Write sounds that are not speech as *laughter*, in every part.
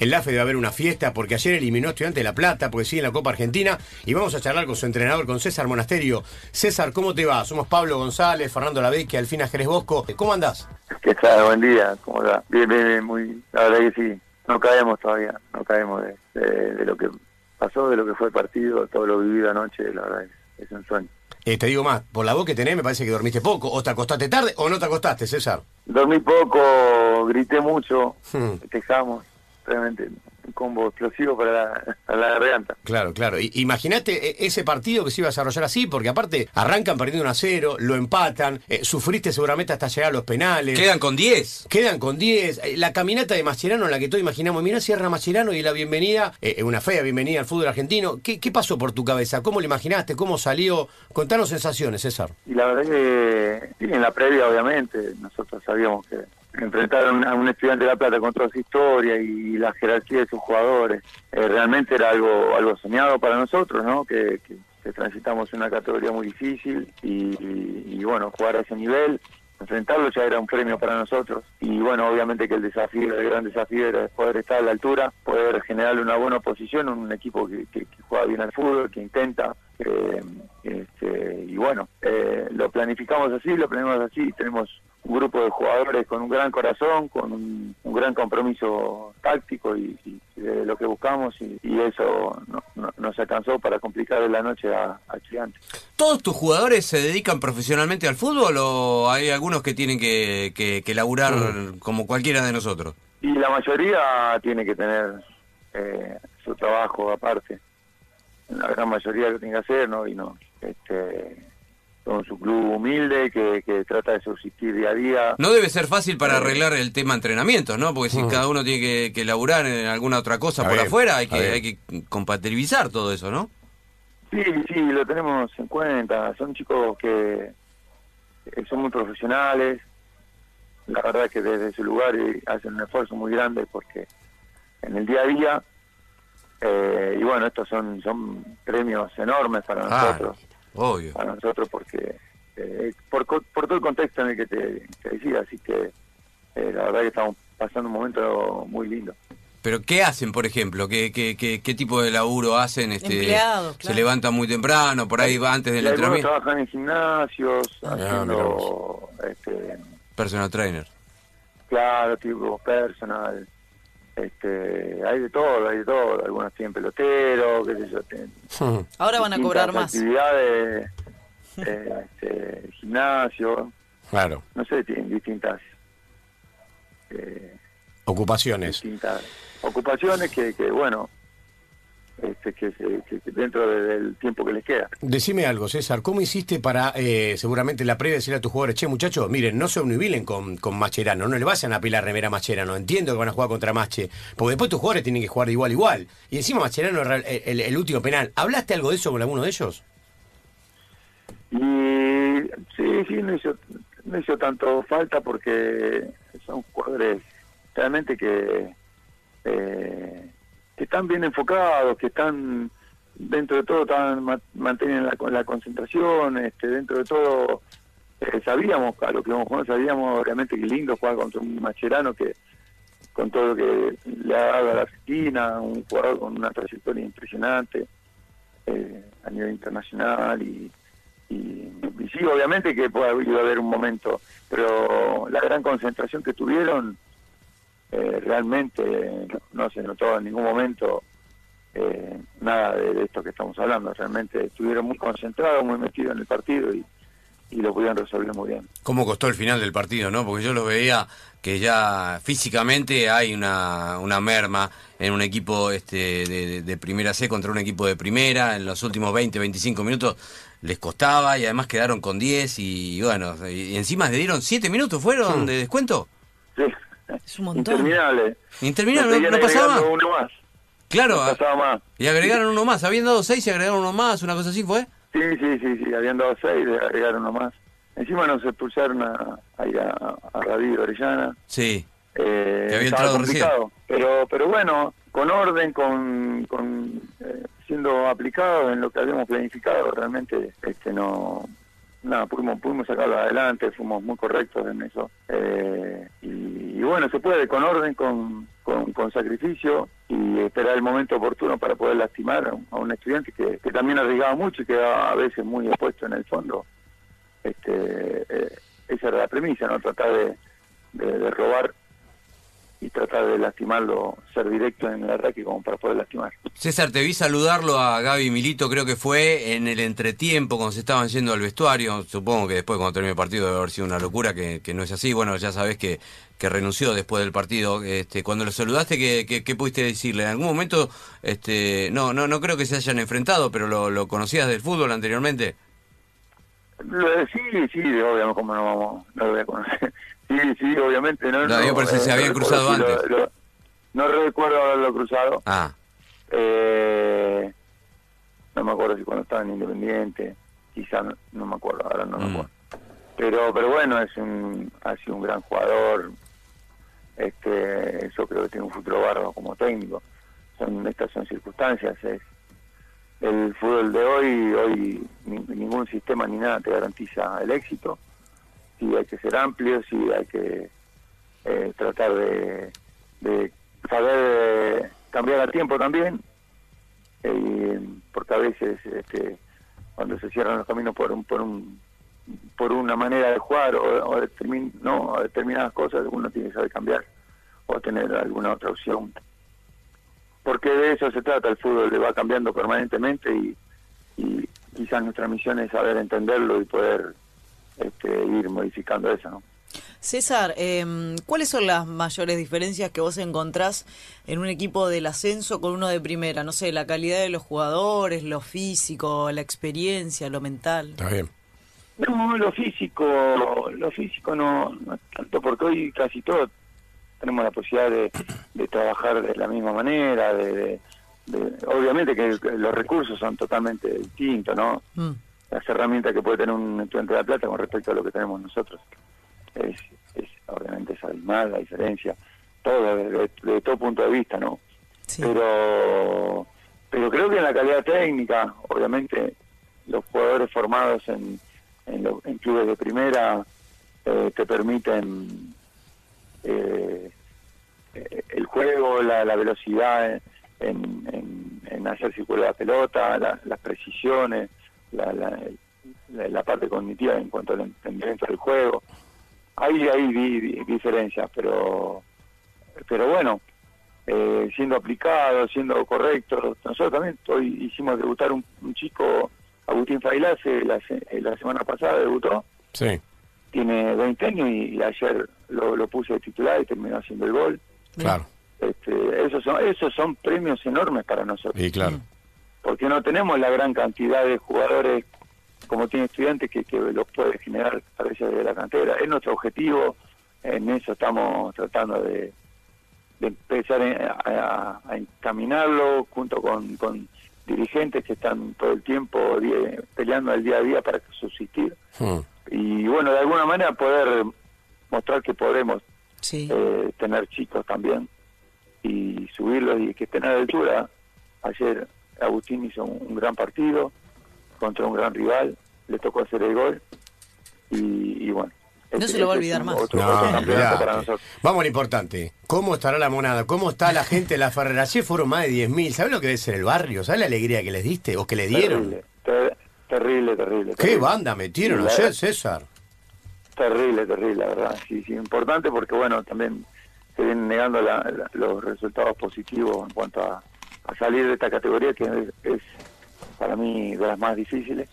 El AFE debe haber una fiesta porque ayer eliminó a Estudiante de La Plata porque sigue en la Copa Argentina y vamos a charlar con su entrenador, con César Monasterio. César, ¿cómo te va? Somos Pablo González, Fernando Lavecchia, Alfina Jerez Bosco. ¿Cómo andás? ¿Qué tal? Buen día. ¿Cómo va? Bien, bien, bien. Muy... La verdad que sí. No caemos todavía. No caemos de, de, de lo que pasó, de lo que fue el partido, todo lo vivido anoche. La verdad es, es un sueño. Eh, te digo más, por la voz que tenés me parece que dormiste poco, o te acostaste tarde o no te acostaste, César. Dormí poco, grité mucho, Hmm. festejamos, realmente un combo explosivo para la, para la garganta. Claro, claro. I- Imagínate eh, ese partido que se iba a desarrollar así, porque aparte arrancan perdiendo 1 a 0, lo empatan, eh, sufriste seguramente hasta llegar a los penales. Quedan con 10. Quedan con 10. Eh, La caminata de Mascherano en la que todos imaginamos, mira, cierra Mascherano y la bienvenida, eh, una fea bienvenida al fútbol argentino. ¿Qué, ¿Qué pasó por tu cabeza? ¿Cómo lo imaginaste? ¿Cómo salió? Contanos sensaciones, César. Y la verdad que, sí, en la previa obviamente, nosotros sabíamos que enfrentar a un, a un estudiante de La Plata con toda su historia y la jerarquía de sus jugadores, eh, realmente era algo algo soñado para nosotros, ¿no? Que, transitamos una categoría muy difícil y, y- y, bueno, jugar a ese nivel, enfrentarlo ya era un premio para nosotros y bueno, obviamente que el desafío, el gran desafío era poder estar a la altura, poder generarle una buena oposición, un equipo que, que- juega bien al fútbol, que intenta, eh, este, y bueno, eh, lo planificamos así, lo planeamos así, tenemos un grupo de jugadores con un gran corazón, con un, un gran compromiso táctico y, y- y de lo que buscamos y, y eso no- no- nos alcanzó para complicar la noche a, a. ¿Todos tus jugadores se dedican profesionalmente al fútbol o hay algunos que tienen que, que, que laburar como cualquiera de nosotros? Y la mayoría tiene que tener eh, su trabajo aparte. La gran mayoría lo tiene que hacer, ¿no? Y no, este, con su club humilde que, que trata de subsistir día a día. No debe ser fácil para arreglar el tema entrenamientos, ¿no? Porque si cada uno tiene que, que laburar en alguna otra cosa por bien, afuera, hay que, hay que compatibilizar todo eso, ¿no? Sí, sí, lo tenemos en cuenta. Son chicos que, que son muy profesionales. La verdad que desde su lugar eh, hacen un esfuerzo muy grande porque en el día a día, eh, y bueno, estos son, son premios enormes para Ah, nosotros. Obvio. para nosotros porque eh, por, co- por todo el contexto en el que te, te decía, así que eh, la verdad que estamos pasando un momento muy lindo. Pero ¿qué hacen, por ejemplo? ¿Qué, qué, qué, qué tipo de laburo hacen? Este, Empleados, Se levantan muy temprano, por ahí va antes del entrenamiento. trabajan en gimnasios, Ah, haciendo, este, Personal trainer. claro, tipo personal, este, hay de todo, hay de todo, algunos tienen pelotero, qué sé yo, tienen Ahora van a cobrar más. actividades, eh, *laughs* este, gimnasio, Claro. no sé, tienen distintas... Eh, Ocupaciones. distintas ocupaciones que, que bueno, este, que, que- que dentro de- del tiempo que les queda. Decime algo, César, ¿cómo hiciste para, eh, seguramente en la previa, decirle a tus jugadores, che, muchachos, miren, no se obnubilen con, con Mascherano, no le vayan a pilar remera a Mascherano, entiendo que van a jugar contra Mache, porque después tus jugadores tienen que jugar de igual igual. Y encima Mascherano era el, el- el último penal. ¿Hablaste algo de eso con alguno de ellos? Y sí, sí, no hizo, no hizo tanto falta porque son jugadores realmente que, eh, que están bien enfocados, que están dentro de todo están, ma- mantienen la, concentración, este, dentro de todo eh, sabíamos a lo que íbamos a jugar, sabíamos realmente que lindo jugar contra un Macherano que con todo lo que le ha dado a la Argentina, un jugador con una trayectoria impresionante eh, a nivel internacional y, y, y sí, obviamente que puede haber un momento, pero la gran concentración que tuvieron eh, realmente no se notó en ningún momento eh, nada de, de esto que estamos hablando, realmente estuvieron muy concentrados, muy metidos en el partido y, y lo pudieron resolver muy bien. ¿Cómo costó el final del partido, no? Porque yo los veía que ya físicamente hay una, una merma en un equipo este, de, de- de primera C contra un equipo de primera. En los últimos 20, 25 minutos les costaba y además quedaron con 10 y bueno, y encima le dieron 7 minutos, ¿fueron de descuento? Sí. Es un montón. Interminable. Interminable, no, no pasaba más. uno más. Claro, No pasaba más. y agregaron uno más. Habían dado 6 y agregaron uno más, una cosa así fue. Sí, sí, sí, sí, habían dado seis, le agregaron uno más. Encima nos expulsaron a, ahí a, a David Orellana. Sí. Eh, Que había estaba entrado recién. complicado. Pero, pero bueno, con orden, con, con eh, siendo aplicado en lo que habíamos planificado, realmente este no nada, pudimos, pudimos sacarlo adelante, fuimos muy correctos en eso. Eh, y, y bueno, se puede, con orden, con, con sacrificio y esperar el momento oportuno para poder lastimar a un estudiante que, que también arriesgaba mucho y que a veces muy expuesto en el fondo. Este, eh, esa era la premisa, ¿no? Tratar de robar y tratar de lastimarlo, ser directo en el ataque como para poder lastimar. César, te vi saludarlo a Gaby Milito, creo que fue en el entretiempo cuando se estaban yendo al vestuario. Supongo que después cuando termine el partido debe haber sido una locura, que, que no es así. Bueno, ya sabes que, renunció después del partido. Este, cuando lo saludaste, ¿qué, qué, qué pudiste decirle? En algún momento, este, no, no, no creo que se hayan enfrentado, pero lo, lo conocías del fútbol anteriormente. Lo Sí, sí, obviamente, como no vamos, no lo voy a conocer. *laughs* Sí, sí, obviamente. No, No, digo por si se habían recuerdo cruzado lo- antes. lo- no recuerdo haberlo cruzado. Ah, Eh, no me acuerdo si cuando estaba en Independiente, quizá no, no me acuerdo, ahora no me Mm. acuerdo. Pero, pero bueno, es un, ha sido un gran jugador. Este, yo creo que tiene un futuro bárbaro como técnico. Son estas son circunstancias. Es el fútbol de hoy, hoy ni- ningún sistema ni nada te garantiza el éxito. Sí hay que ser amplio, sí hay que eh, tratar de, de saber eh, cambiar a tiempo también, eh, porque a veces este, cuando se cierran los caminos por un, por un por una manera de jugar o, determin- no, determinadas cosas uno tiene que saber cambiar o tener alguna otra opción porque de eso se trata el fútbol le va cambiando permanentemente y, y quizás nuestra misión es saber entenderlo y poder este, ir modificando eso ¿no? César, eh, ¿cuáles son las mayores diferencias que vos encontrás en un equipo del ascenso con uno de primera? No sé, la calidad de los jugadores, lo físico, la experiencia, lo mental. Está bien. No, lo físico, lo físico no, no tanto porque hoy casi todos tenemos la posibilidad de, de trabajar de la misma manera, de, de- obviamente que los recursos son totalmente distintos, ¿no? Mm. Las herramientas que puede tener un estudiante de La Plata con respecto a lo que tenemos nosotros es, es obviamente es abismal la diferencia, todo desde, desde todo punto de vista, ¿no? Sí. pero pero creo que en la calidad técnica, obviamente, los jugadores formados en, en, lo- en clubes de primera eh, te permiten eh, eh, el juego, la, la velocidad en, en, en hacer circular la pelota, la- las precisiones, la, la, parte cognitiva en cuanto al entendimiento del juego. Ahí hay di- di- diferencias, pero pero bueno, eh, siendo aplicado, siendo correcto. Nosotros también hoy hicimos debutar un, un chico, Agustín Failase, la, eh, la semana pasada debutó, Sí. tiene 20 años y, y ayer lo, lo puse de titular y terminó haciendo el gol. Claro. Este, esos son esos son premios enormes para nosotros, Y claro. porque no tenemos la gran cantidad de jugadores como tiene estudiantes que, que los puede generar a veces de la cantera. Es nuestro objetivo, en eso estamos tratando de, de empezar a, a- a encaminarlo junto con, con dirigentes que están todo el tiempo die- peleando el día a día para subsistir Hmm. y bueno, de alguna manera poder mostrar que podemos Sí. eh, tener chicos también y subirlos y que estén a la altura. Ayer Agustín hizo un, un gran partido contra un gran rival, le tocó hacer el gol y, y bueno. No se lo va a olvidar más. Otro, No, otro campeonato olvidate. para nosotros. Vamos a lo importante. ¿Cómo estará la monada? ¿Cómo está la gente de la Ferrera? Ayer fueron más de 10.000. ¿Sabes lo que debe ser el barrio? ¿Sabes la alegría que les diste o que le dieron? Terrible, ter- terrible, terrible. ¿Qué terrible. banda metieron ayer, César? Terrible, terrible, la verdad. Sí, sí, importante porque, bueno, también se vienen negando la- la- los resultados positivos en cuanto a, a salir de esta categoría que es, es para mí de las más difíciles.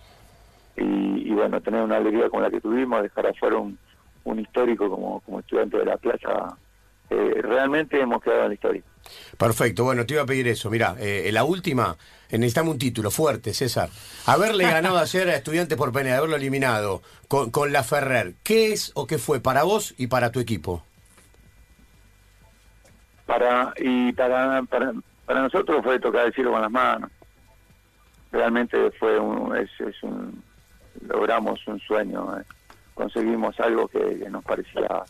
Y, y, bueno, tener una alegría como la que tuvimos, dejar afuera un, un histórico como, como estudiante de la plaza, eh, realmente hemos quedado en la historia. Perfecto, bueno, te iba a pedir eso. Mira, eh, la última, eh, necesitamos un título fuerte, César. Haberle ganado *laughs* ayer a Estudiantes por pena de haberlo eliminado con, con la Ferrer, ¿qué es o qué fue para vos y para tu equipo? Para y para, para para nosotros fue tocar el cielo con las manos realmente fue un es, es un logramos un sueño eh. conseguimos algo que, que nos parecía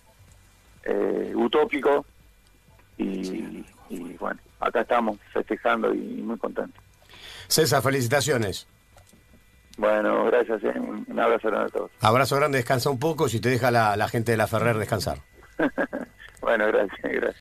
eh, utópico y, y bueno acá estamos festejando y, muy contentos César, felicitaciones. bueno gracias eh. un, un abrazo grande a todos Abrazo grande, descansa un poco si te deja la, la gente de la Ferrer descansar. *laughs* bueno gracias gracias